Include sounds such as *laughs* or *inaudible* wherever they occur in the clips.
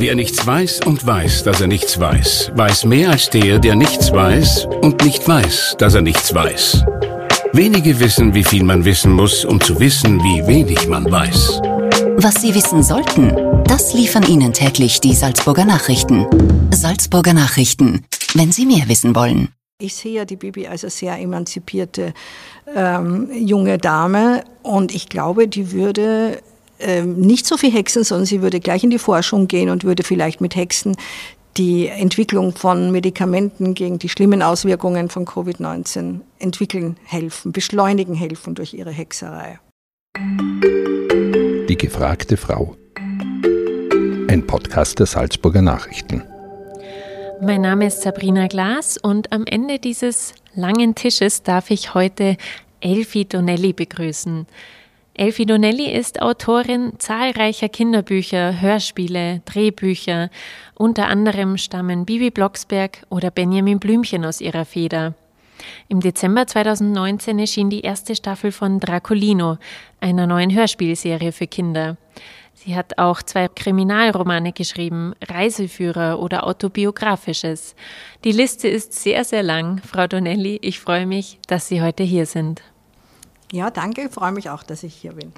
Wer nichts weiß und weiß, dass er nichts weiß, weiß mehr als der, der nichts weiß und nicht weiß, dass er nichts weiß. Wenige wissen, wie viel man wissen muss, um zu wissen, wie wenig man weiß. Was Sie wissen sollten, das liefern Ihnen täglich die Salzburger Nachrichten. Salzburger Nachrichten, wenn Sie mehr wissen wollen. Ich sehe ja die Bibi als eine sehr emanzipierte ähm, junge Dame und ich glaube, die würde ähm, nicht so viel hexen, sondern sie würde gleich in die Forschung gehen und würde vielleicht mit Hexen die Entwicklung von Medikamenten gegen die schlimmen Auswirkungen von Covid-19 entwickeln helfen, beschleunigen helfen durch ihre Hexerei. Die gefragte Frau. Ein Podcast der Salzburger Nachrichten. Mein Name ist Sabrina Glas und am Ende dieses langen Tisches darf ich heute Elfie Donnelly begrüßen. Elfie Donnelly ist Autorin zahlreicher Kinderbücher, Hörspiele, Drehbücher. Unter anderem stammen Bibi Blocksberg oder Benjamin Blümchen aus ihrer Feder. Im Dezember 2019 erschien die erste Staffel von Dracolino, einer neuen Hörspielserie für Kinder. Sie hat auch zwei Kriminalromane geschrieben, Reiseführer oder autobiografisches. Die Liste ist sehr, sehr lang. Frau Donnelly, ich freue mich, dass Sie heute hier sind. Ja, danke. Ich freue mich auch, dass ich hier bin.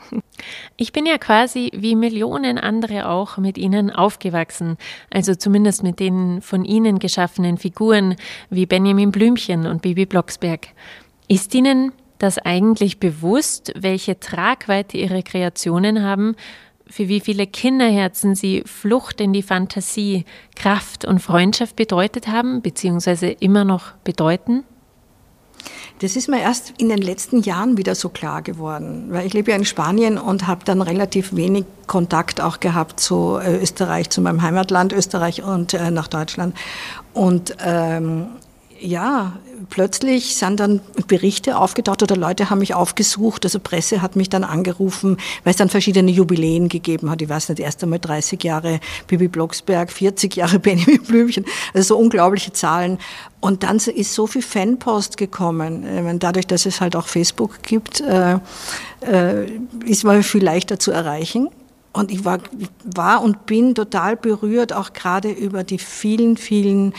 Ich bin ja quasi wie Millionen andere auch mit Ihnen aufgewachsen. Also zumindest mit den von Ihnen geschaffenen Figuren wie Benjamin Blümchen und Bibi Blocksberg. Ist Ihnen das eigentlich bewusst, welche Tragweite Ihre Kreationen haben für wie viele Kinderherzen sie Flucht in die Fantasie, Kraft und Freundschaft bedeutet haben, beziehungsweise immer noch bedeuten? Das ist mir erst in den letzten Jahren wieder so klar geworden, weil ich lebe ja in Spanien und habe dann relativ wenig Kontakt auch gehabt zu äh, Österreich, zu meinem Heimatland Österreich und äh, nach Deutschland. Und ähm, ja, plötzlich sind dann Berichte aufgetaucht oder Leute haben mich aufgesucht, also Presse hat mich dann angerufen, weil es dann verschiedene Jubiläen gegeben hat. Ich weiß nicht, erst einmal 30 Jahre Bibi Blocksberg, 40 Jahre *laughs* Benjamin Blümchen, also so unglaubliche Zahlen. Und dann ist so viel Fanpost gekommen. Dadurch, dass es halt auch Facebook gibt, äh, äh, ist man viel leichter zu erreichen. Und ich war, war und bin total berührt, auch gerade über die vielen, vielen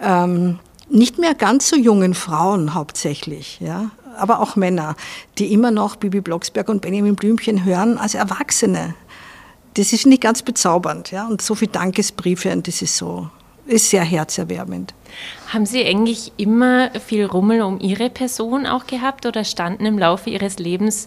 ähm, nicht mehr ganz so jungen Frauen hauptsächlich, ja, aber auch Männer, die immer noch Bibi Blocksberg und Benjamin Blümchen hören als Erwachsene. Das ist nicht ganz bezaubernd, ja, und so viele Dankesbriefe und das ist so, ist sehr herzerwärmend. Haben Sie eigentlich immer viel Rummel um Ihre Person auch gehabt oder standen im Laufe Ihres Lebens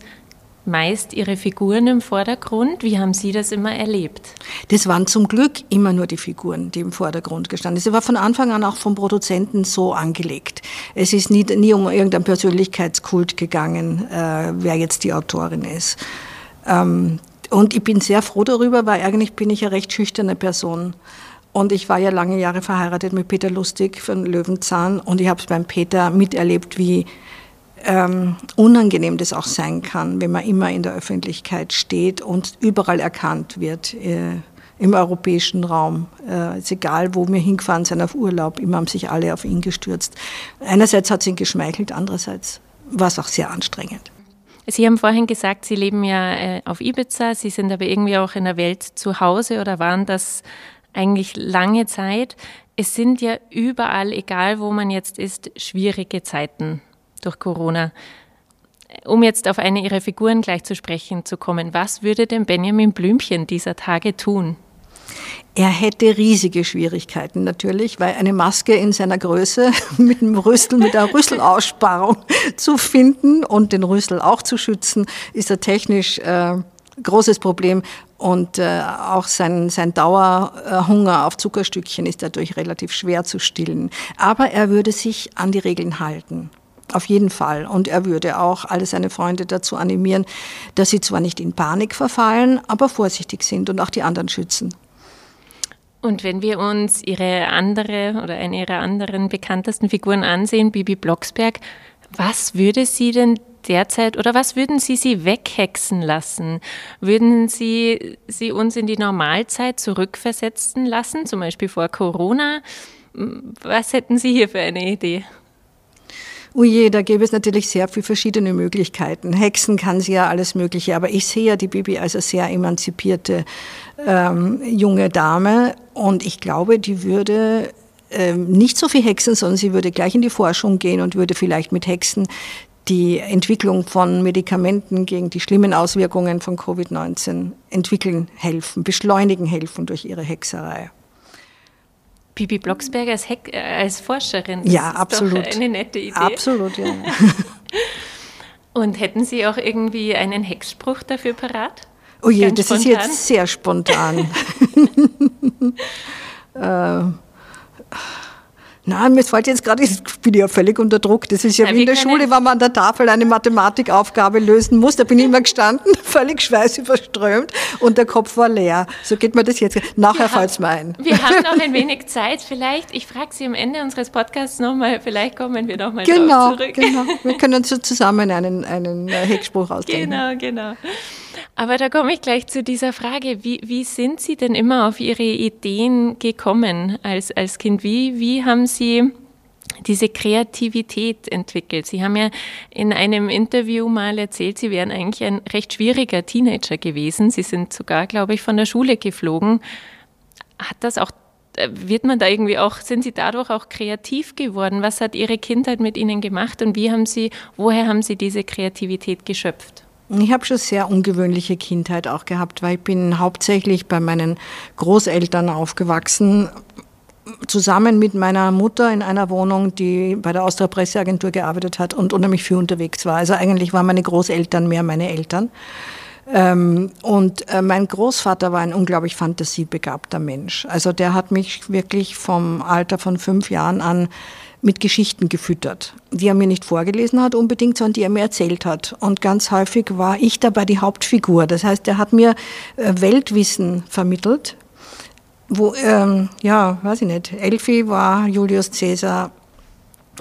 meist Ihre Figuren im Vordergrund. Wie haben Sie das immer erlebt? Das waren zum Glück immer nur die Figuren, die im Vordergrund gestanden sind. Es war von Anfang an auch vom Produzenten so angelegt. Es ist nie, nie um irgendeinen Persönlichkeitskult gegangen, äh, wer jetzt die Autorin ist. Ähm, und ich bin sehr froh darüber, weil eigentlich bin ich eine recht schüchterne Person. Und ich war ja lange Jahre verheiratet mit Peter Lustig von Löwenzahn und ich habe es beim Peter miterlebt, wie ähm, unangenehm das auch sein kann, wenn man immer in der Öffentlichkeit steht und überall erkannt wird. Äh, im europäischen Raum. Äh, ist egal, wo wir hingefahren sind auf Urlaub, immer haben sich alle auf ihn gestürzt. Einerseits hat es ihn geschmeichelt, andererseits war es auch sehr anstrengend. Sie haben vorhin gesagt, Sie leben ja äh, auf Ibiza, Sie sind aber irgendwie auch in der Welt zu Hause oder waren das eigentlich lange Zeit. Es sind ja überall, egal wo man jetzt ist, schwierige Zeiten durch Corona. Um jetzt auf eine Ihrer Figuren gleich zu sprechen zu kommen, was würde denn Benjamin Blümchen dieser Tage tun? Er hätte riesige Schwierigkeiten natürlich, weil eine Maske in seiner Größe *laughs* mit einem Rüssel, mit einer Rüsselaussparung *laughs* zu finden und den Rüssel auch zu schützen, ist ein technisch äh, großes Problem. Und äh, auch sein, sein Dauerhunger auf Zuckerstückchen ist dadurch relativ schwer zu stillen. Aber er würde sich an die Regeln halten. Auf jeden Fall. Und er würde auch alle seine Freunde dazu animieren, dass sie zwar nicht in Panik verfallen, aber vorsichtig sind und auch die anderen schützen. Und wenn wir uns ihre andere oder eine ihrer anderen bekanntesten Figuren ansehen, Bibi Blocksberg, was würde sie denn derzeit oder was würden Sie sie weghexen lassen? Würden Sie sie uns in die Normalzeit zurückversetzen lassen, zum Beispiel vor Corona? Was hätten Sie hier für eine Idee? Uje, oh da gäbe es natürlich sehr viele verschiedene Möglichkeiten. Hexen kann sie ja alles Mögliche, aber ich sehe ja die Bibi als eine sehr emanzipierte ähm, junge Dame und ich glaube, die würde ähm, nicht so viel Hexen, sondern sie würde gleich in die Forschung gehen und würde vielleicht mit Hexen die Entwicklung von Medikamenten gegen die schlimmen Auswirkungen von Covid-19 entwickeln helfen, beschleunigen helfen durch ihre Hexerei. Bibi Blocksberger als, Heck, äh, als Forscherin. Das ja, ist absolut. Doch eine nette Idee. Absolut, ja. *laughs* Und hätten Sie auch irgendwie einen Hexspruch dafür parat? Oh je, Ganz das spontan? ist jetzt sehr spontan. *laughs* äh, Nein, mir fällt jetzt gerade, *laughs* ich bin ja völlig unter Druck. Das ist ja, ja wie in der Schule, wenn man an der Tafel eine Mathematikaufgabe lösen muss. Da bin ich immer gestanden, *laughs* völlig schweißüberströmt und der Kopf war leer. So geht mir das jetzt. Nachher fällt es mir ein. Wir haben noch ein *laughs* wenig Zeit. Vielleicht, ich frage Sie am Ende unseres Podcasts nochmal, vielleicht kommen wir nochmal genau, zurück. Genau, wir können so zusammen einen, einen Hexspruch ausdenken. Genau, genau. Aber da komme ich gleich zu dieser Frage. Wie, wie sind Sie denn immer auf Ihre Ideen gekommen als, als Kind? Wie, wie haben Sie diese Kreativität entwickelt. Sie haben ja in einem Interview mal erzählt, Sie wären eigentlich ein recht schwieriger Teenager gewesen. Sie sind sogar, glaube ich, von der Schule geflogen. Hat das auch, wird man da irgendwie auch, sind Sie dadurch auch kreativ geworden? Was hat Ihre Kindheit mit Ihnen gemacht und wie haben Sie, woher haben Sie diese Kreativität geschöpft? Ich habe schon sehr ungewöhnliche Kindheit auch gehabt, weil ich bin hauptsächlich bei meinen Großeltern aufgewachsen, zusammen mit meiner Mutter in einer Wohnung, die bei der Austria Presseagentur gearbeitet hat und unheimlich viel unterwegs war. Also eigentlich waren meine Großeltern mehr meine Eltern. Ähm, und äh, mein Großvater war ein unglaublich fantasiebegabter Mensch. Also der hat mich wirklich vom Alter von fünf Jahren an mit Geschichten gefüttert, die er mir nicht vorgelesen hat unbedingt, sondern die er mir erzählt hat. Und ganz häufig war ich dabei die Hauptfigur. Das heißt, er hat mir äh, Weltwissen vermittelt, wo, ähm, ja, weiß ich nicht, Elfi war Julius Caesar,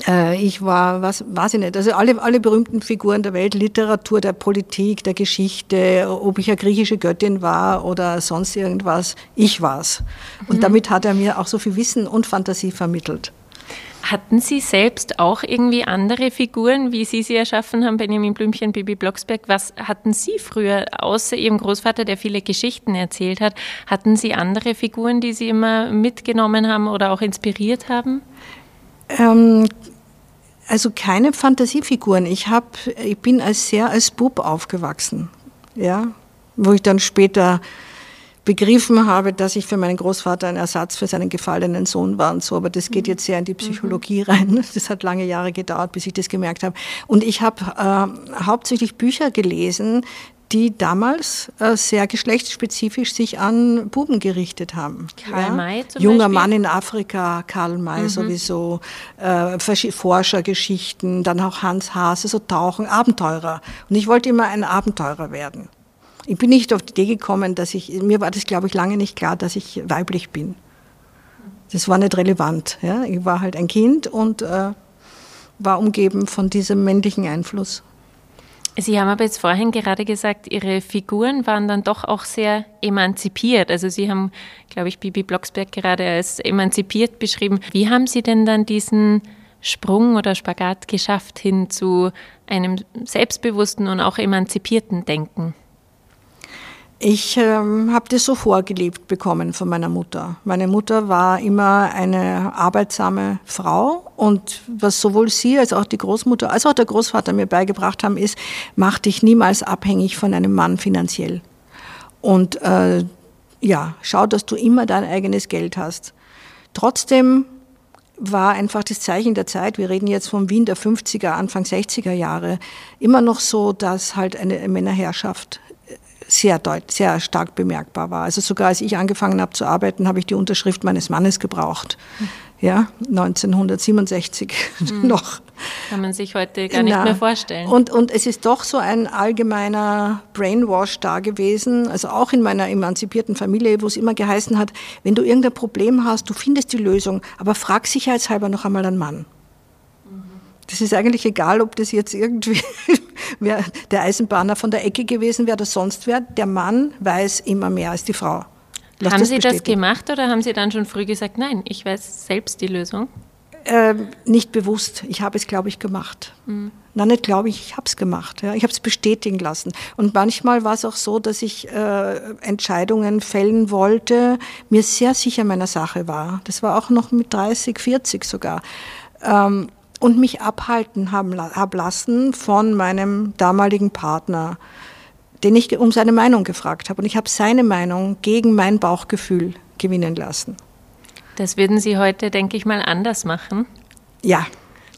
äh, ich war, was weiß ich nicht, also alle, alle berühmten Figuren der Welt, Literatur, der Politik, der Geschichte, ob ich eine griechische Göttin war oder sonst irgendwas, ich war's. Und mhm. damit hat er mir auch so viel Wissen und Fantasie vermittelt. Hatten Sie selbst auch irgendwie andere Figuren, wie Sie sie erschaffen haben, Benjamin Blümchen, Bibi Blocksberg? Was hatten Sie früher, außer Ihrem Großvater, der viele Geschichten erzählt hat, hatten Sie andere Figuren, die Sie immer mitgenommen haben oder auch inspiriert haben? Ähm, also keine Fantasiefiguren. Ich, hab, ich bin als sehr als Bub aufgewachsen, ja, wo ich dann später begriffen habe, dass ich für meinen Großvater ein Ersatz für seinen gefallenen Sohn war und so. Aber das geht mhm. jetzt sehr in die Psychologie mhm. rein. *laughs* Das hat lange Jahre gedauert, bis ich das gemerkt habe. Und ich habe äh, hauptsächlich Bücher gelesen, die damals äh, sehr geschlechtsspezifisch sich an Buben gerichtet haben. Karl ja? May zum Junger Beispiel? Mann in Afrika, Karl May mhm. sowieso, äh, Forschergeschichten, dann auch Hans Haase, so Tauchen, Abenteurer. Und ich wollte immer ein Abenteurer werden. Ich bin nicht auf die Idee gekommen, dass ich, mir war das, glaube ich, lange nicht klar, dass ich weiblich bin. Das war nicht relevant. Ja? Ich war halt ein Kind und äh, war umgeben von diesem männlichen Einfluss. Sie haben aber jetzt vorhin gerade gesagt, Ihre Figuren waren dann doch auch sehr emanzipiert. Also Sie haben, glaube ich, Bibi Blocksberg gerade als emanzipiert beschrieben. Wie haben Sie denn dann diesen Sprung oder Spagat geschafft hin zu einem selbstbewussten und auch emanzipierten Denken? Ich ähm, habe das so vorgelebt bekommen von meiner Mutter. Meine Mutter war immer eine arbeitsame Frau und was sowohl sie als auch die Großmutter als auch der Großvater mir beigebracht haben, ist, mach dich niemals abhängig von einem Mann finanziell. Und äh, ja, schau, dass du immer dein eigenes Geld hast. Trotzdem war einfach das Zeichen der Zeit, wir reden jetzt von Wien der 50er, Anfang 60er Jahre, immer noch so, dass halt eine Männerherrschaft sehr, deut sehr stark bemerkbar war. Also sogar als ich angefangen habe zu arbeiten, habe ich die Unterschrift meines Mannes gebraucht. Ja, 1967 mhm. *laughs* noch. Kann man sich heute gar nicht Na, mehr vorstellen. Und, und es ist doch so ein allgemeiner Brainwash da gewesen, also auch in meiner emanzipierten Familie, wo es immer geheißen hat, wenn du irgendein Problem hast, du findest die Lösung, aber frag sicherheitshalber noch einmal einen Mann. Das ist eigentlich egal, ob das jetzt irgendwie der Eisenbahner von der Ecke gewesen wäre oder sonst wer. Der Mann weiß immer mehr als die Frau. Lass haben das Sie bestätigen. das gemacht oder haben Sie dann schon früh gesagt, nein, ich weiß selbst die Lösung? Äh, nicht bewusst. Ich habe es, glaube ich, gemacht. Mhm. Nein, nicht glaube ich, ich habe es gemacht. Ja. Ich habe es bestätigen lassen. Und manchmal war es auch so, dass ich äh, Entscheidungen fällen wollte, mir sehr sicher meiner Sache war. Das war auch noch mit 30, 40 sogar. Ähm, und mich abhalten haben hab lassen von meinem damaligen Partner, den ich um seine Meinung gefragt habe. Und ich habe seine Meinung gegen mein Bauchgefühl gewinnen lassen. Das würden Sie heute, denke ich mal, anders machen. Ja,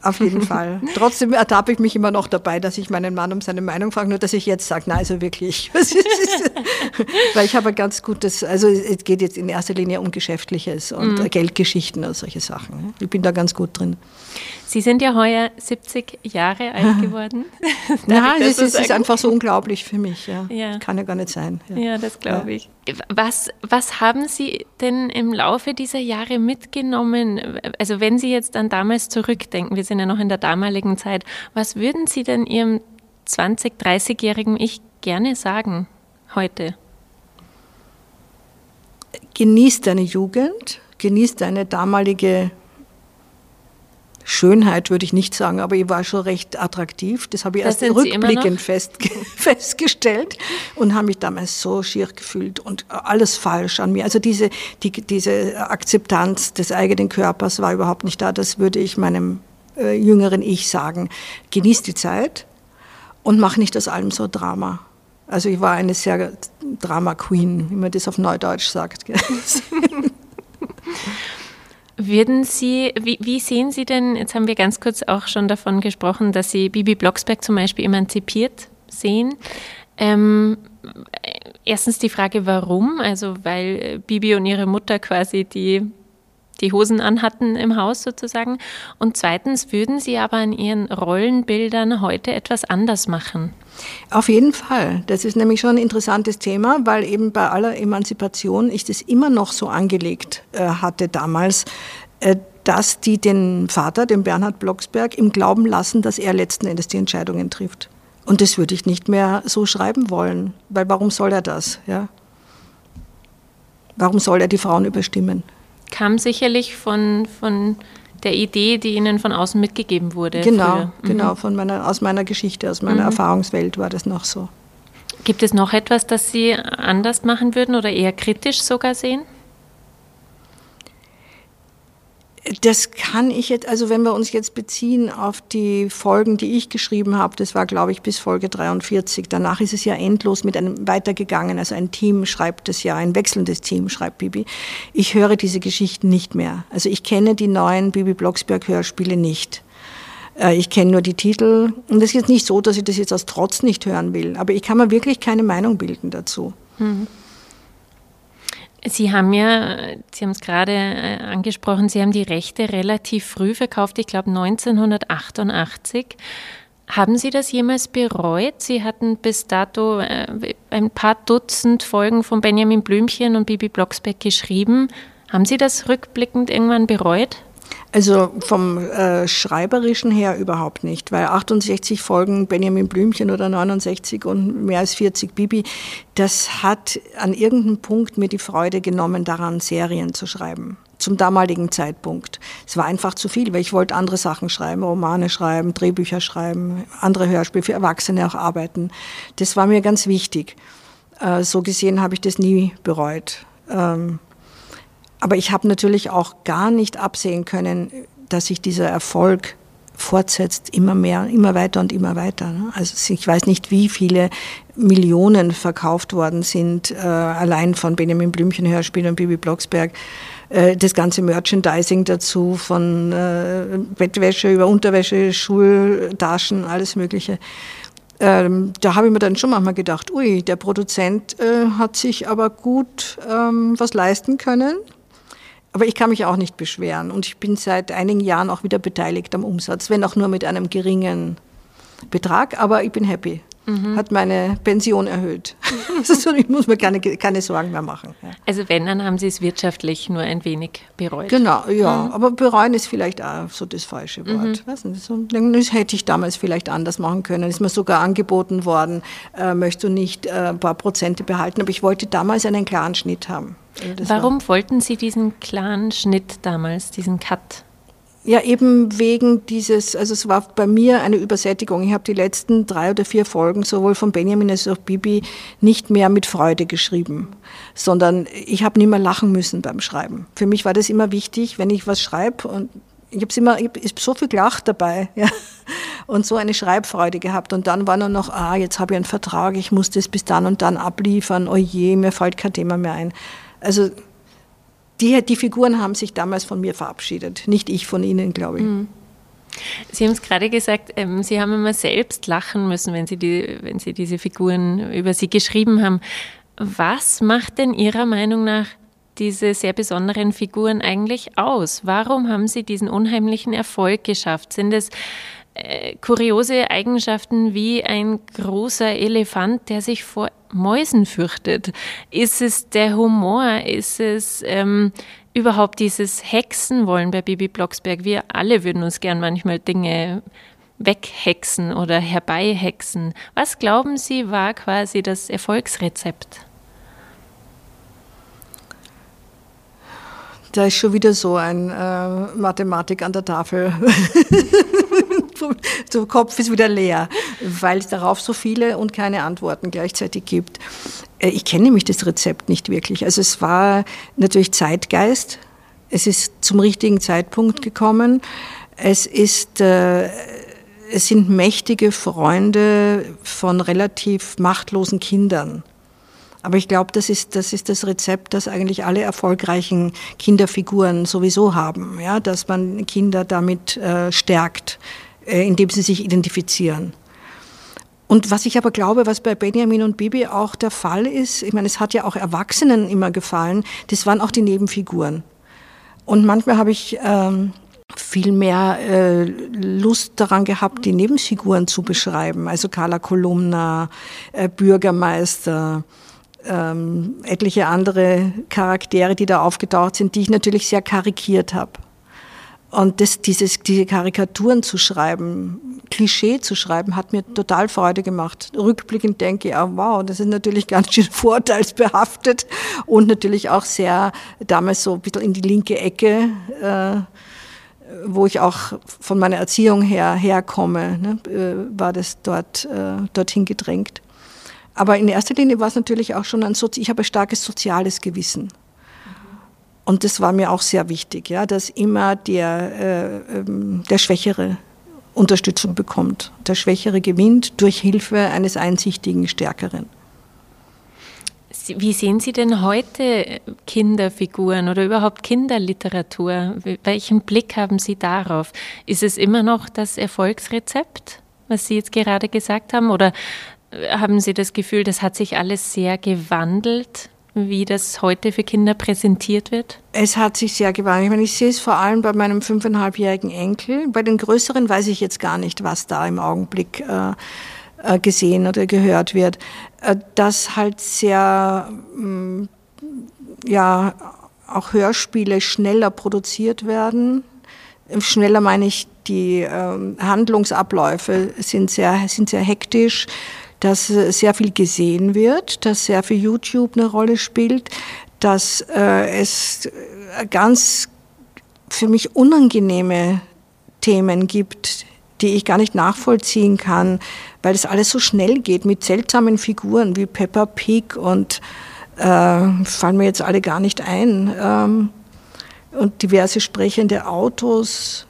auf jeden *laughs* Fall. Trotzdem ertappe ich mich immer noch dabei, dass ich meinen Mann um seine Meinung frage, nur dass ich jetzt sage, na also wirklich. *laughs* *laughs* Weil ich habe ein ganz gutes, also es geht jetzt in erster Linie um Geschäftliches und mhm. Geldgeschichten und solche Sachen. Ich bin da ganz gut drin. Sie sind ja heuer 70 Jahre alt geworden. ja, es ist, ist, einfach so unglaublich für mich. Ja. ja. Kann ja gar nicht sein. Ja, ja das glaube ich. Was, was haben Sie denn im Laufe dieser Jahre mitgenommen? Also wenn Sie jetzt an damals zurückdenken, wir sind ja noch in der damaligen Zeit, was würden Sie denn Ihrem 20-, 30-jährigen Ich gerne sagen heute? Genieß deine Jugend, genieß deine damalige Schönheit würde ich nicht sagen, aber ich war schon recht attraktiv. Das habe ich das erst rückblickend fest, *laughs* festgestellt und habe mich damals so schier gefühlt und alles falsch an mir. Also diese, die, diese Akzeptanz des eigenen Körpers war überhaupt nicht da. Das würde ich meinem äh, jüngeren Ich sagen. Genieß die Zeit und mach nicht aus allem so Drama. Also ich war eine sehr Drama Queen, wie man das auf Neudeutsch sagt. *laughs* Würden Sie, wie, wie, sehen Sie denn, jetzt haben wir ganz kurz auch schon davon gesprochen, dass Sie Bibi Blocksberg zum Beispiel emanzipiert sehen. Ähm, erstens die Frage, warum? Also weil Bibi und ihre Mutter quasi die, die Hosen anhatten im Haus sozusagen. Und zweitens, würden Sie aber an Ihren Rollenbildern heute etwas anders machen? Auf jeden Fall. Das ist nämlich schon ein interessantes Thema, weil eben bei aller Emanzipation ich das immer noch so angelegt äh, hatte damals, äh, dass die den Vater, den Bernhard Blocksberg, im Glauben lassen, dass er letzten Endes die Entscheidungen trifft. Und das würde ich nicht mehr so schreiben wollen, weil warum soll er das? Ja? Warum soll er die Frauen überstimmen? Kam sicherlich von, von der Idee, die Ihnen von außen mitgegeben wurde. Genau, früher. Mhm. genau, von meiner, aus meiner Geschichte, aus meiner mhm. Erfahrungswelt war das noch so. Gibt es noch etwas, das Sie anders machen würden oder eher kritisch sogar sehen? Das kann ich jetzt, also wenn wir uns jetzt beziehen auf die Folgen, die ich geschrieben habe, das war, glaube ich, bis Folge 43. Danach ist es ja endlos mit einem weitergegangen. Also ein Team schreibt es ja, ein wechselndes Team schreibt Bibi. Ich höre diese Geschichten nicht mehr. Also ich kenne die neuen Bibi Blocksberg Hörspiele nicht. Äh, ich kenne nur die Titel. Und das ist jetzt nicht so, dass ich das jetzt aus Trotz nicht hören will. Aber ich kann mir wirklich keine Meinung bilden dazu. Mhm. Sie haben ja, Sie haben es gerade äh, angesprochen, Sie haben die Rechte relativ früh verkauft, ich glaube 1988. Haben Sie das jemals bereut? Sie hatten bis dato äh, ein paar Dutzend Folgen von Benjamin Blümchen und Bibi Blocksberg geschrieben. Haben Sie das rückblickend irgendwann bereut? Also vom äh, Schreiberischen her überhaupt nicht, weil 68 Folgen Benjamin Blümchen oder 69 und mehr als 40 Bibi, das hat an irgendeinem Punkt mir die Freude genommen, daran Serien zu schreiben. Zum damaligen Zeitpunkt. Es war einfach zu viel, weil ich wollte andere Sachen schreiben, Romane schreiben, Drehbücher schreiben, andere Hörspiele für Erwachsene auch arbeiten. Das war mir ganz wichtig. Äh, so gesehen habe ich das nie bereut. Ähm, aber ich habe natürlich auch gar nicht absehen können, dass sich dieser Erfolg fortsetzt, immer mehr, immer weiter und immer weiter. Ne? Also ich weiß nicht, wie viele Millionen verkauft worden sind, äh, allein von Benjamin Blümchen Hörspiel und Bibi Blocksberg. Äh, das ganze Merchandising dazu, von äh, Bettwäsche über Unterwäsche, Schultaschen, alles Mögliche. Ähm, da habe ich mir dann schon manchmal gedacht, ui, der Produzent hat sich aber gut ähm, was leisten können aber ich kann mich auch nicht beschweren und ich bin seit einigen Jahren auch wieder beteiligt am Umsatz, wenn auch nur mit einem geringen Betrag, aber ich bin happy. Mhm. Hat meine Pension erhöht. *laughs* also ich muss mir keine, keine Sorgen mehr machen. Ja. Also wenn, dann haben Sie es wirtschaftlich nur ein wenig bereut. Genau, ja. Mhm. Aber bereuen ist vielleicht auch so das falsche Wort. Mhm. So, das hätte ich damals vielleicht anders machen können. Ist mir sogar angeboten worden, äh, möchtest du nicht äh, ein paar Prozente behalten. Aber ich wollte damals einen klaren Schnitt haben. Das Warum wollten Sie diesen klaren Schnitt damals, diesen Cut? Ja, eben wegen dieses, also es war bei mir eine Übersättigung. Ich habe die letzten drei oder vier Folgen sowohl von Benjamin als auch Bibi nicht mehr mit Freude geschrieben, sondern ich habe nicht mehr lachen müssen beim Schreiben. Für mich war das immer wichtig, wenn ich was schreibe und ich habe immer, ich hab so viel gelacht dabei, *laughs* ja, und so eine Schreibfreude gehabt. Und dann war nur noch, ah, jetzt habe ich einen Vertrag, ich muss das bis dann und dann abliefern. Oh je, mir fällt kein Thema mehr ein. Also die, die Figuren haben sich damals von mir verabschiedet, nicht ich von ihnen, glaube ich. Mhm. Sie haben es gerade gesagt, ähm, Sie haben immer selbst lachen müssen, wenn Sie, die, wenn Sie diese Figuren über Sie geschrieben haben. Was macht denn Ihrer Meinung nach diese sehr besonderen Figuren eigentlich aus? Warum haben Sie diesen unheimlichen Erfolg geschafft? Sind es äh, kuriose Eigenschaften wie ein großer Elefant, der sich vor Mäusen fürchtet? Ist es der Humor? Ist es ähm, überhaupt dieses Hexenwollen bei Bibi Blocksberg? Wir alle würden uns gern manchmal Dinge weghexen oder herbeihexen. Was glauben Sie war quasi das Erfolgsrezept? Da ist schon wieder so ein äh, Mathematik an der Tafel. *laughs* der Kopf ist wieder leer, weil es darauf so viele und keine Antworten gleichzeitig gibt. Äh, ich kenne nämlich das Rezept nicht wirklich. Also es war natürlich Zeitgeist. Es ist zum richtigen Zeitpunkt gekommen. Es ist, äh, es sind mächtige Freunde von relativ machtlosen Kindern. Aber ich glaube, das ist, das ist das Rezept, das eigentlich alle erfolgreichen Kinderfiguren sowieso haben, ja, dass man Kinder damit äh, stärkt, indem sie sich identifizieren. Und was ich aber glaube, was bei Benjamin und Bibi auch der Fall ist, ich meine, es hat ja auch Erwachsenen immer gefallen, das waren auch die Nebenfiguren. Und manchmal habe ich ähm, viel mehr äh, Lust daran gehabt, die Nebenfiguren zu beschreiben. Also Carla Kolumna, äh, Bürgermeister, ähm, etliche andere Charaktere, die da aufgetaucht sind, die ich natürlich sehr karikiert habe. Und das, dieses, diese Karikaturen zu schreiben, Klischee zu schreiben, hat mir total Freude gemacht. Rückblickend denke ich, oh wow, das ist natürlich ganz schön *laughs* vorteilsbehaftet und natürlich auch sehr damals so ein bisschen in die linke Ecke, äh, wo ich auch von meiner Erziehung her herkomme, ne, äh, war das dort äh, dorthin gedrängt. Aber in erster Linie war es natürlich auch schon ein, Sozi ich habe ein starkes soziales Gewissen. Und das war mir auch sehr wichtig, ja, dass immer der, äh, ähm, der Schwächere Unterstützung bekommt. Der Schwächere gewinnt durch Hilfe eines einsichtigen Stärkeren. Wie sehen Sie denn heute Kinderfiguren oder überhaupt Kinderliteratur? Welchen Blick haben Sie darauf? Ist es immer noch das Erfolgsrezept, was Sie jetzt gerade gesagt haben? Oder haben Sie das Gefühl, das hat sich alles sehr gewandelt, wie das heute für Kinder präsentiert wird? Es hat sich sehr gewandelt. Ich meine, ich sehe es vor allem bei meinem fünfeinhalbjährigen Enkel. Bei den Größeren weiß ich jetzt gar nicht, was da im Augenblick äh, äh gesehen oder gehört wird. Äh, dass halt sehr, mm, ja, auch Hörspiele schneller produziert werden. Schneller meine ich, die ähm, Handlungsabläufe sind sehr, sind sehr hektisch dass äh, sehr viel gesehen wird, dass sehr viel YouTube eine Rolle spielt, dass äh, es äh, ganz für mich unangenehme Themen gibt, die ich gar nicht nachvollziehen kann, weil es alles so schnell geht mit seltsamen Figuren wie Peppa Pig und äh, fallen mir jetzt alle gar nicht ein. Ähm, und diverse sprechende Autos,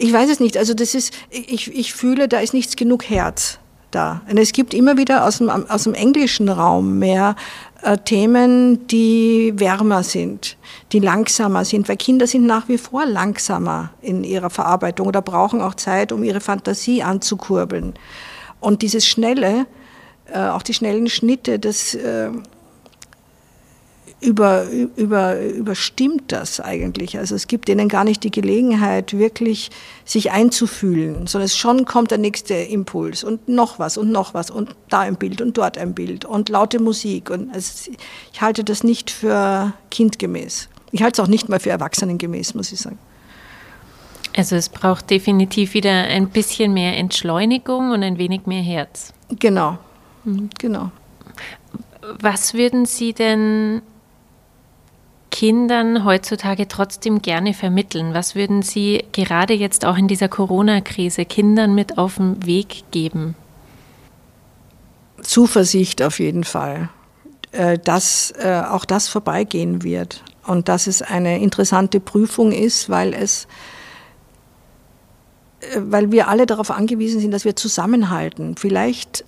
ich weiß es nicht. Also das ist, ich, ich fühle, da ist nichts genug Herz da. Und es gibt immer wieder aus dem, aus dem englischen Raum mehr äh, Themen, die wärmer sind, die langsamer sind, weil Kinder sind nach wie vor langsamer in ihrer Verarbeitung oder brauchen auch Zeit, um ihre Fantasie anzukurbeln. Und dieses Schnelle, äh, auch die schnellen Schnitte, das äh, über, über, überstimmt das eigentlich. Also es gibt denen gar nicht die Gelegenheit, wirklich sich einzufühlen, sondern es schon kommt der nächste Impuls und noch was und noch was und da ein Bild und dort ein Bild und laute Musik. Und also ich halte das nicht für kindgemäß. Ich halte es auch nicht mal für erwachsenengemäß, muss ich sagen. Also es braucht definitiv wieder ein bisschen mehr Entschleunigung und ein wenig mehr Herz. Genau, mhm. genau. Was würden Sie denn Kindern heutzutage trotzdem gerne vermitteln? Was würden Sie gerade jetzt auch in dieser Corona-Krise Kindern mit auf den Weg geben? Zuversicht auf jeden Fall, äh, dass äh, auch das vorbeigehen wird und dass es eine interessante Prüfung ist, weil es äh, weil wir alle darauf angewiesen sind, dass wir zusammenhalten. Vielleicht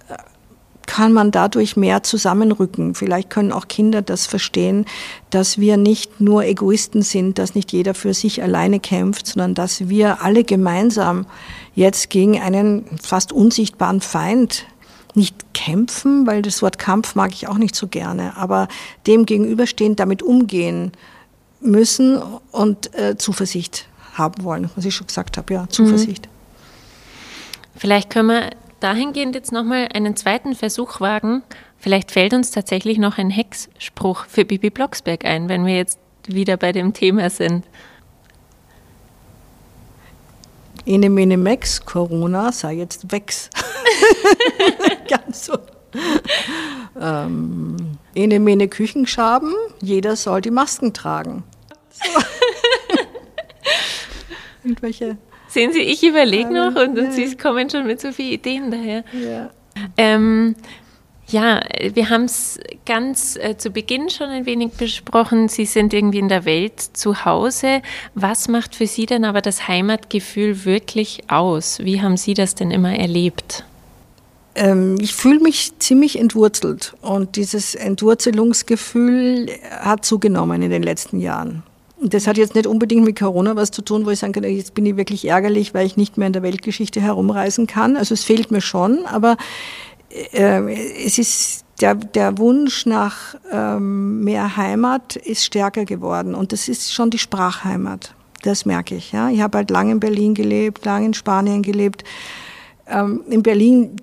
kann man dadurch mehr zusammenrücken. Vielleicht können auch Kinder das verstehen, dass wir nicht nur Egoisten sind, dass nicht jeder für sich alleine kämpft, sondern dass wir alle gemeinsam jetzt gegen einen fast unsichtbaren Feind nicht kämpfen, weil das Wort Kampf mag ich auch nicht so gerne, aber dem gegenüberstehend damit umgehen müssen und äh, Zuversicht haben wollen, was ich schon gesagt habe, ja, Zuversicht. Mhm. Vielleicht können wir dahingehend jetzt nochmal einen zweiten Versuch wagen. Vielleicht fällt uns tatsächlich noch ein Hexspruch für Bibi Blocksberg ein, wenn wir jetzt wieder bei dem Thema sind. Ene mene mex, Corona sei jetzt wex. *laughs* Ganz so. Ähm, ene mene Küchenschaben, jeder soll die Masken tragen. So. *laughs* Irgendwelche Sehen Sie, ich überlege noch und, und Sie kommen schon mit so vielen Ideen daher. Ja. Ähm, ja, wir haben es ganz äh, zu Beginn schon ein wenig besprochen. Sie sind irgendwie in der Welt zu Hause. Was macht für Sie denn aber das Heimatgefühl wirklich aus? Wie haben Sie das denn immer erlebt? Ähm, ich fühle mich ziemlich entwurzelt und dieses Entwurzelungsgefühl hat zugenommen in den letzten Jahren. Das hat jetzt nicht unbedingt mit Corona was zu tun, wo ich sagen kann, jetzt bin ich wirklich ärgerlich, weil ich nicht mehr in der Weltgeschichte herumreisen kann. Also es fehlt mir schon, aber äh, es ist der, der Wunsch nach ähm, mehr Heimat ist stärker geworden und das ist schon die Sprachheimat. Das merke ich. Ja. Ich habe halt lange in Berlin gelebt, lange in Spanien gelebt. Ähm, in Berlin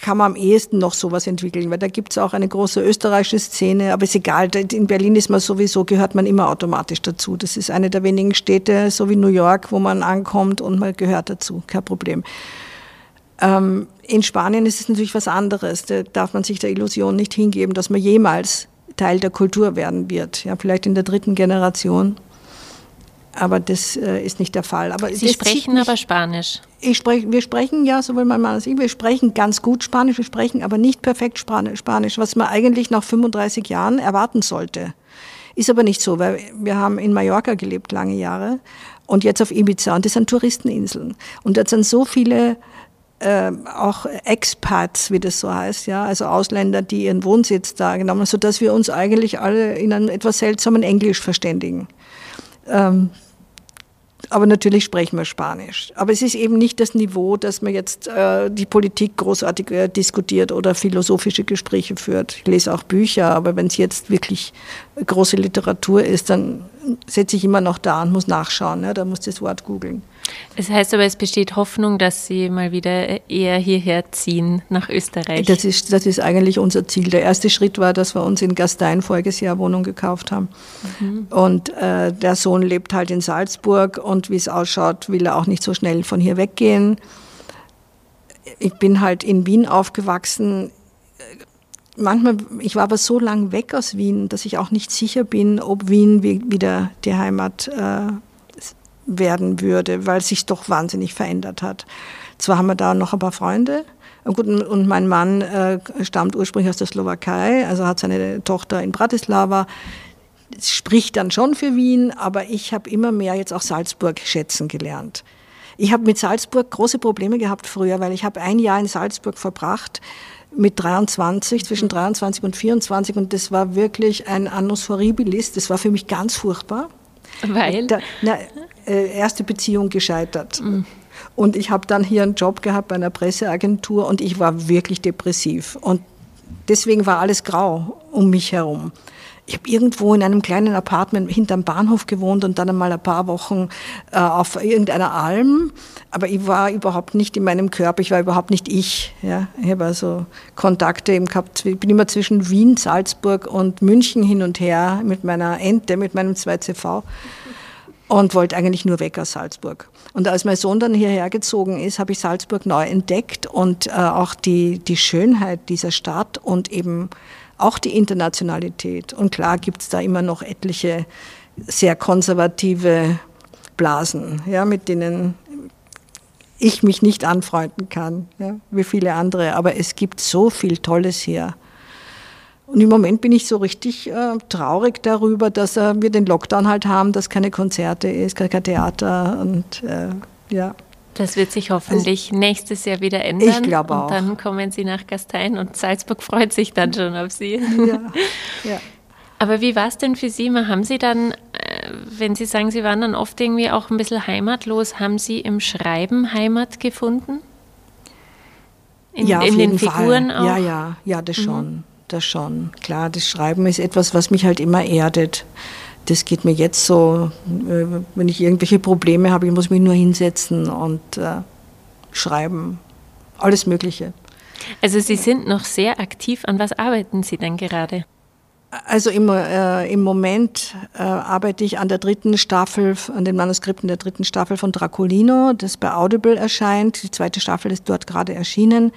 kann man am ehesten noch sowas entwickeln, weil da gibt es auch eine große österreichische Szene, aber ist egal, in Berlin ist man sowieso, gehört man immer automatisch dazu. Das ist eine der wenigen Städte, so wie New York, wo man ankommt und man gehört dazu, kein Problem. Ähm, in Spanien ist es natürlich was anderes, da darf man sich der Illusion nicht hingeben, dass man jemals Teil der Kultur werden wird, ja, vielleicht in der dritten Generation aber das äh, ist nicht der Fall. Aber Sie sprechen aber Spanisch. Ich sprech, wir sprechen ja, sowohl mein Mann als ich, wir sprechen ganz gut Spanisch, wir sprechen aber nicht perfekt Spanisch, was man eigentlich nach 35 Jahren erwarten sollte. Ist aber nicht so, weil wir haben in Mallorca gelebt lange Jahre und jetzt auf Ibiza und das sind Touristeninseln. Und dort sind so viele äh, auch Expats, wie das so heißt, ja, also Ausländer, die ihren Wohnsitz da genommen haben, sodass wir uns eigentlich alle in einem etwas seltsamen Englisch verständigen. Ähm, aber natürlich sprechen wir Spanisch. Aber es ist eben nicht das Niveau, dass man jetzt äh, die Politik großartig äh, diskutiert oder philosophische Gespräche führt. Ich lese auch Bücher, aber wenn es jetzt wirklich große Literatur ist, dann setze ich immer noch da und muss nachschauen. Ne? Da muss das Wort googeln. Es heißt aber, es besteht Hoffnung, dass Sie mal wieder eher hierher ziehen nach Österreich. Das ist, das ist eigentlich unser Ziel. Der erste Schritt war, dass wir uns in Gastein voriges Jahr Wohnung gekauft haben. Mhm. Und äh, der Sohn lebt halt in Salzburg und wie es ausschaut, will er auch nicht so schnell von hier weggehen. Ich bin halt in Wien aufgewachsen. Manchmal, ich war aber so lang weg aus Wien, dass ich auch nicht sicher bin, ob Wien wieder die Heimat äh, werden würde, weil es sich doch wahnsinnig verändert hat. Zwar haben wir da noch ein paar Freunde, und mein Mann äh, stammt ursprünglich aus der Slowakei, also hat seine Tochter in Bratislava, spricht dann schon für Wien, aber ich habe immer mehr jetzt auch Salzburg schätzen gelernt. Ich habe mit Salzburg große Probleme gehabt früher, weil ich habe ein Jahr in Salzburg verbracht mit 23, zwischen 23 und 24 und das war wirklich ein Annus horribilis, das war für mich ganz furchtbar. Weil? Da, na, erste Beziehung gescheitert. Mhm. Und ich habe dann hier einen Job gehabt bei einer Presseagentur und ich war wirklich depressiv. Und deswegen war alles grau um mich herum ich habe irgendwo in einem kleinen Apartment hinterm Bahnhof gewohnt und dann einmal ein paar Wochen äh, auf irgendeiner Alm. Aber ich war überhaupt nicht in meinem Körper, ich war überhaupt nicht ich. Ja. Ich habe also Kontakte eben gehabt, ich bin immer zwischen Wien, Salzburg und München hin und her mit meiner Ente, mit meinem 2CV und wollte eigentlich nur weg aus Salzburg. Und als mein Sohn dann hierher gezogen ist, habe ich Salzburg neu entdeckt und äh, auch die, die Schönheit dieser Stadt und eben auch die Internationalität. Und klar gibt es da immer noch etliche sehr konservative Blasen, ja, mit denen ich mich nicht anfreunden kann, ja, wie viele andere. Aber es gibt so viel Tolles hier. Und im Moment bin ich so richtig äh, traurig darüber, dass äh, wir den Lockdown halt haben, dass keine Konzerte ist, kein Theater und äh, ja. Das wird sich hoffentlich also, nächstes Jahr wieder ändern. Ich glaube auch. Und dann kommen Sie nach Gastein und Salzburg freut sich dann schon auf Sie. Ja, *laughs* ja. Aber wie war es denn für Sie? Haben Sie dann, äh, wenn Sie sagen, Sie waren dann oft irgendwie auch ein bisschen heimatlos, haben Sie im Schreiben Heimat gefunden? In, ja, in den Figuren Fall. auch? Ja, ja, ja, das mhm. Das schon. Klar, das Schreiben ist etwas, was mich halt immer erdet. Das geht mir jetzt so, äh, wenn ich irgendwelche Probleme habe, ich muss mich nur hinsetzen und äh, schreiben. Alles Mögliche. Also Sie sind noch sehr aktiv. An was arbeiten Sie denn gerade? Also im, äh, im Moment äh, arbeite ich an der dritten Staffel, an den Manuskripten der dritten Staffel von Dracolino, das bei Audible erscheint. Die zweite Staffel ist dort gerade erschienen.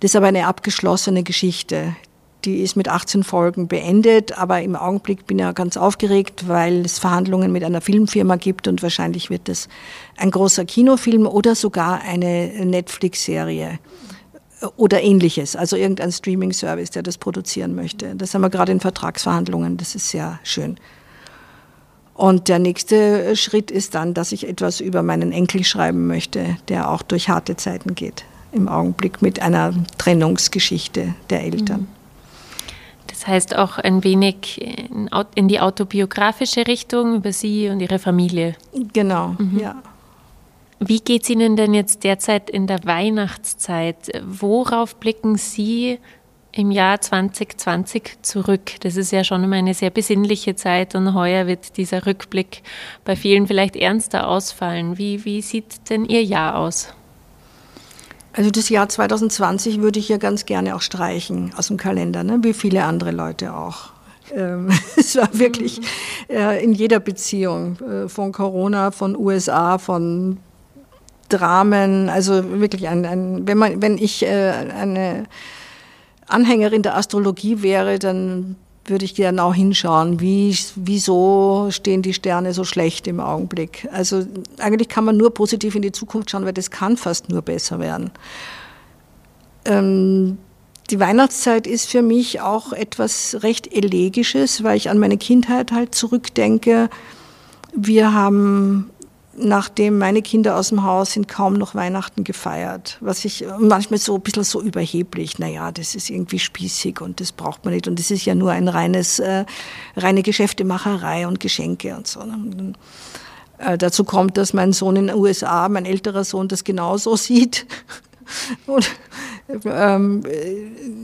Das ist aber eine abgeschlossene Geschichte. Die ist mit 18 Folgen beendet, aber im Augenblick bin ich ja ganz aufgeregt, weil es Verhandlungen mit einer Filmfirma gibt und wahrscheinlich wird es ein großer Kinofilm oder sogar eine Netflix-Serie oder ähnliches, also irgendein Streaming-Service, der das produzieren möchte. Das haben wir gerade in Vertragsverhandlungen, das ist sehr schön. Und der nächste Schritt ist dann, dass ich etwas über meinen Enkel schreiben möchte, der auch durch harte Zeiten geht im Augenblick mit einer Trennungsgeschichte der Eltern. Mhm. Das heißt auch ein wenig in die autobiografische Richtung über Sie und Ihre Familie. Genau, mhm. ja. Wie geht es Ihnen denn jetzt derzeit in der Weihnachtszeit? Worauf blicken Sie im Jahr 2020 zurück? Das ist ja schon immer eine sehr besinnliche Zeit und heuer wird dieser Rückblick bei vielen vielleicht ernster ausfallen. Wie, wie sieht denn Ihr Jahr aus? Also das Jahr 2020 würde ich ja ganz gerne auch streichen aus dem Kalender, ne? wie viele andere Leute auch. Ähm, *laughs* es war wirklich äh, in jeder Beziehung, äh, von Corona, von USA, von Dramen, also wirklich ein, ein wenn man, wenn ich äh, eine Anhängerin der Astrologie wäre, dann würde ich gerne auch hinschauen, wie, wieso stehen die Sterne so schlecht im Augenblick. Also eigentlich kann man nur positiv in die Zukunft schauen, weil das kann fast nur besser werden. Ähm, die Weihnachtszeit ist für mich auch etwas recht Elegisches, weil ich an meine Kindheit halt zurückdenke. Wir haben nachdem meine Kinder aus dem Haus sind, kaum noch Weihnachten gefeiert. Was ich manchmal so ein bisschen so überheblich, naja, das ist irgendwie spießig und das braucht man nicht. Und das ist ja nur ein reines, äh, reine Geschäftemacherei und Geschenke und so. Und, äh, dazu kommt, dass mein Sohn in den USA, mein älterer Sohn, das genauso *laughs* sieht. und ähm,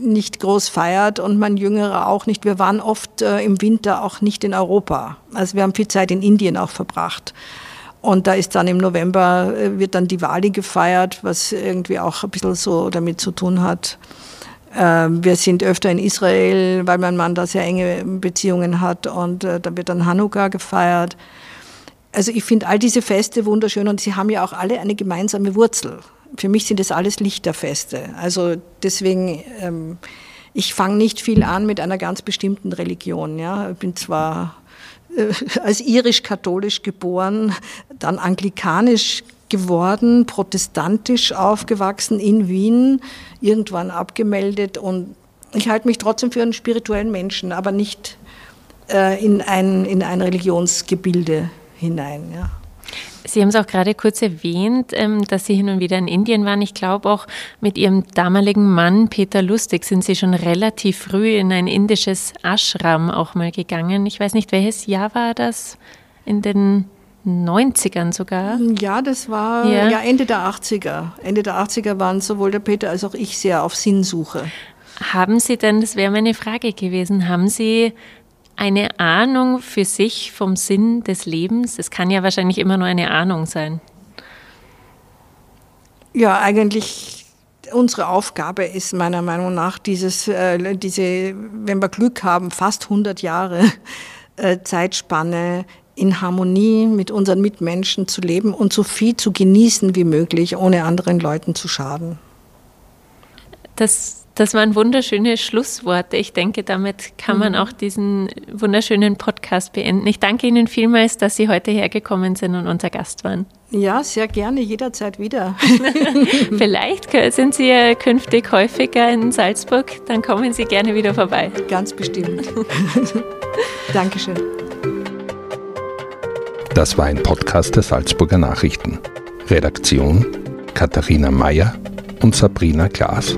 nicht groß feiert und mein Jüngerer auch nicht. Wir waren oft äh, im Winter auch nicht in Europa. Also wir haben viel Zeit in Indien auch verbracht. Und da ist dann im November, äh, wird dann die Wali gefeiert, was irgendwie auch ein bisschen so damit zu tun hat. Ähm, wir sind öfter in Israel, weil mein Mann da sehr enge Beziehungen hat und äh, da wird dann Hanukkah gefeiert. Also ich finde all diese Feste wunderschön und sie haben ja auch alle eine gemeinsame Wurzel. Für mich sind das alles Lichterfeste. Also deswegen, ähm, ich fange nicht viel an mit einer ganz bestimmten Religion. Ja. Ich bin zwar als irisch-katholisch geboren, dann anglikanisch geworden, protestantisch aufgewachsen in Wien, irgendwann abgemeldet und ich halte mich trotzdem für einen spirituellen Menschen, aber nicht äh, in, ein, in ein Religionsgebilde hinein. Ja. Sie haben es auch gerade kurz erwähnt, ähm, dass Sie hin und wieder in Indien waren. Ich glaube auch mit Ihrem damaligen Mann Peter Lustig sind Sie schon relativ früh in ein indisches Ashram auch mal gegangen. Ich weiß nicht, welches Jahr war das? In den 90ern sogar? Ja, das war ja. ja Ende der 80er. Ende der 80er waren sowohl der Peter als auch ich sehr auf Sinnsuche. Haben Sie denn, das wäre meine Frage gewesen, haben Sie eine Ahnung für sich vom Sinn des Lebens? Es kann ja wahrscheinlich immer nur eine Ahnung sein. Ja, eigentlich unsere Aufgabe ist meiner Meinung nach dieses, äh, diese, wenn wir Glück haben, fast 100 Jahre äh, Zeitspanne in Harmonie mit unseren Mitmenschen zu leben und so viel zu genießen wie möglich, ohne anderen Leuten zu schaden. Das Das waren wunderschöne Schlussworte. Ich denke, damit kann man mhm. auch diesen wunderschönen Podcast beenden. Ich danke Ihnen vielmals, dass Sie heute hergekommen sind und unser Gast waren. Ja, sehr gerne, jederzeit wieder. *laughs* *laughs* Vielleicht sind Sie ja künftig häufiger in Salzburg, dann kommen Sie gerne wieder vorbei. Ganz bestimmt. *laughs* Dankeschön. Das war ein Podcast der Salzburger Nachrichten. Redaktion Katharina Mayer und Sabrina Klaas.